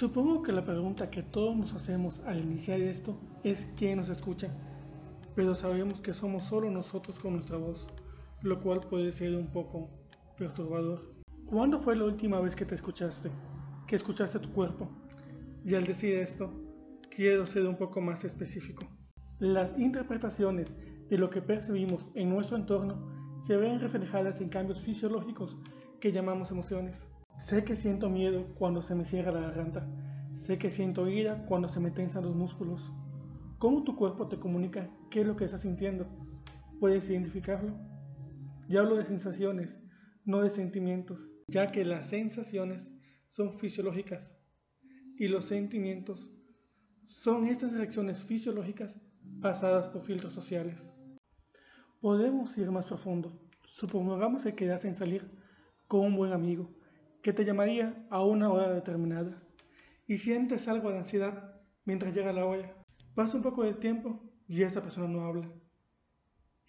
Supongo que la pregunta que todos nos hacemos al iniciar esto es quién nos escucha, pero sabemos que somos solo nosotros con nuestra voz, lo cual puede ser un poco perturbador. ¿Cuándo fue la última vez que te escuchaste? Que escuchaste tu cuerpo. Y al decir esto, quiero ser un poco más específico. Las interpretaciones de lo que percibimos en nuestro entorno se ven reflejadas en cambios fisiológicos que llamamos emociones. Sé que siento miedo cuando se me cierra la garganta. Sé que siento ira cuando se me tensan los músculos. ¿Cómo tu cuerpo te comunica qué es lo que estás sintiendo? ¿Puedes identificarlo? Ya hablo de sensaciones, no de sentimientos, ya que las sensaciones son fisiológicas y los sentimientos son estas reacciones fisiológicas pasadas por filtros sociales. Podemos ir más profundo. Supongamos que quedas en salir con un buen amigo que te llamaría a una hora determinada y sientes algo de ansiedad mientras llega la hora. Pasa un poco de tiempo y esta persona no habla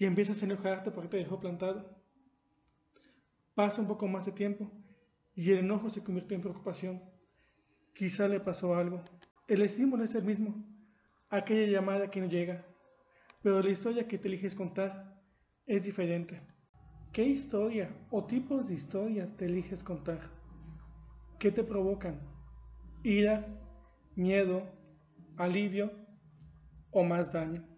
y empiezas a enojarte porque te dejó plantado. Pasa un poco más de tiempo y el enojo se convierte en preocupación. Quizá le pasó algo. El estímulo es el mismo, aquella llamada que no llega, pero la historia que te eliges contar es diferente. ¿Qué historia o tipos de historia te eliges contar? ¿Qué te provocan? ¿Ira, miedo, alivio o más daño?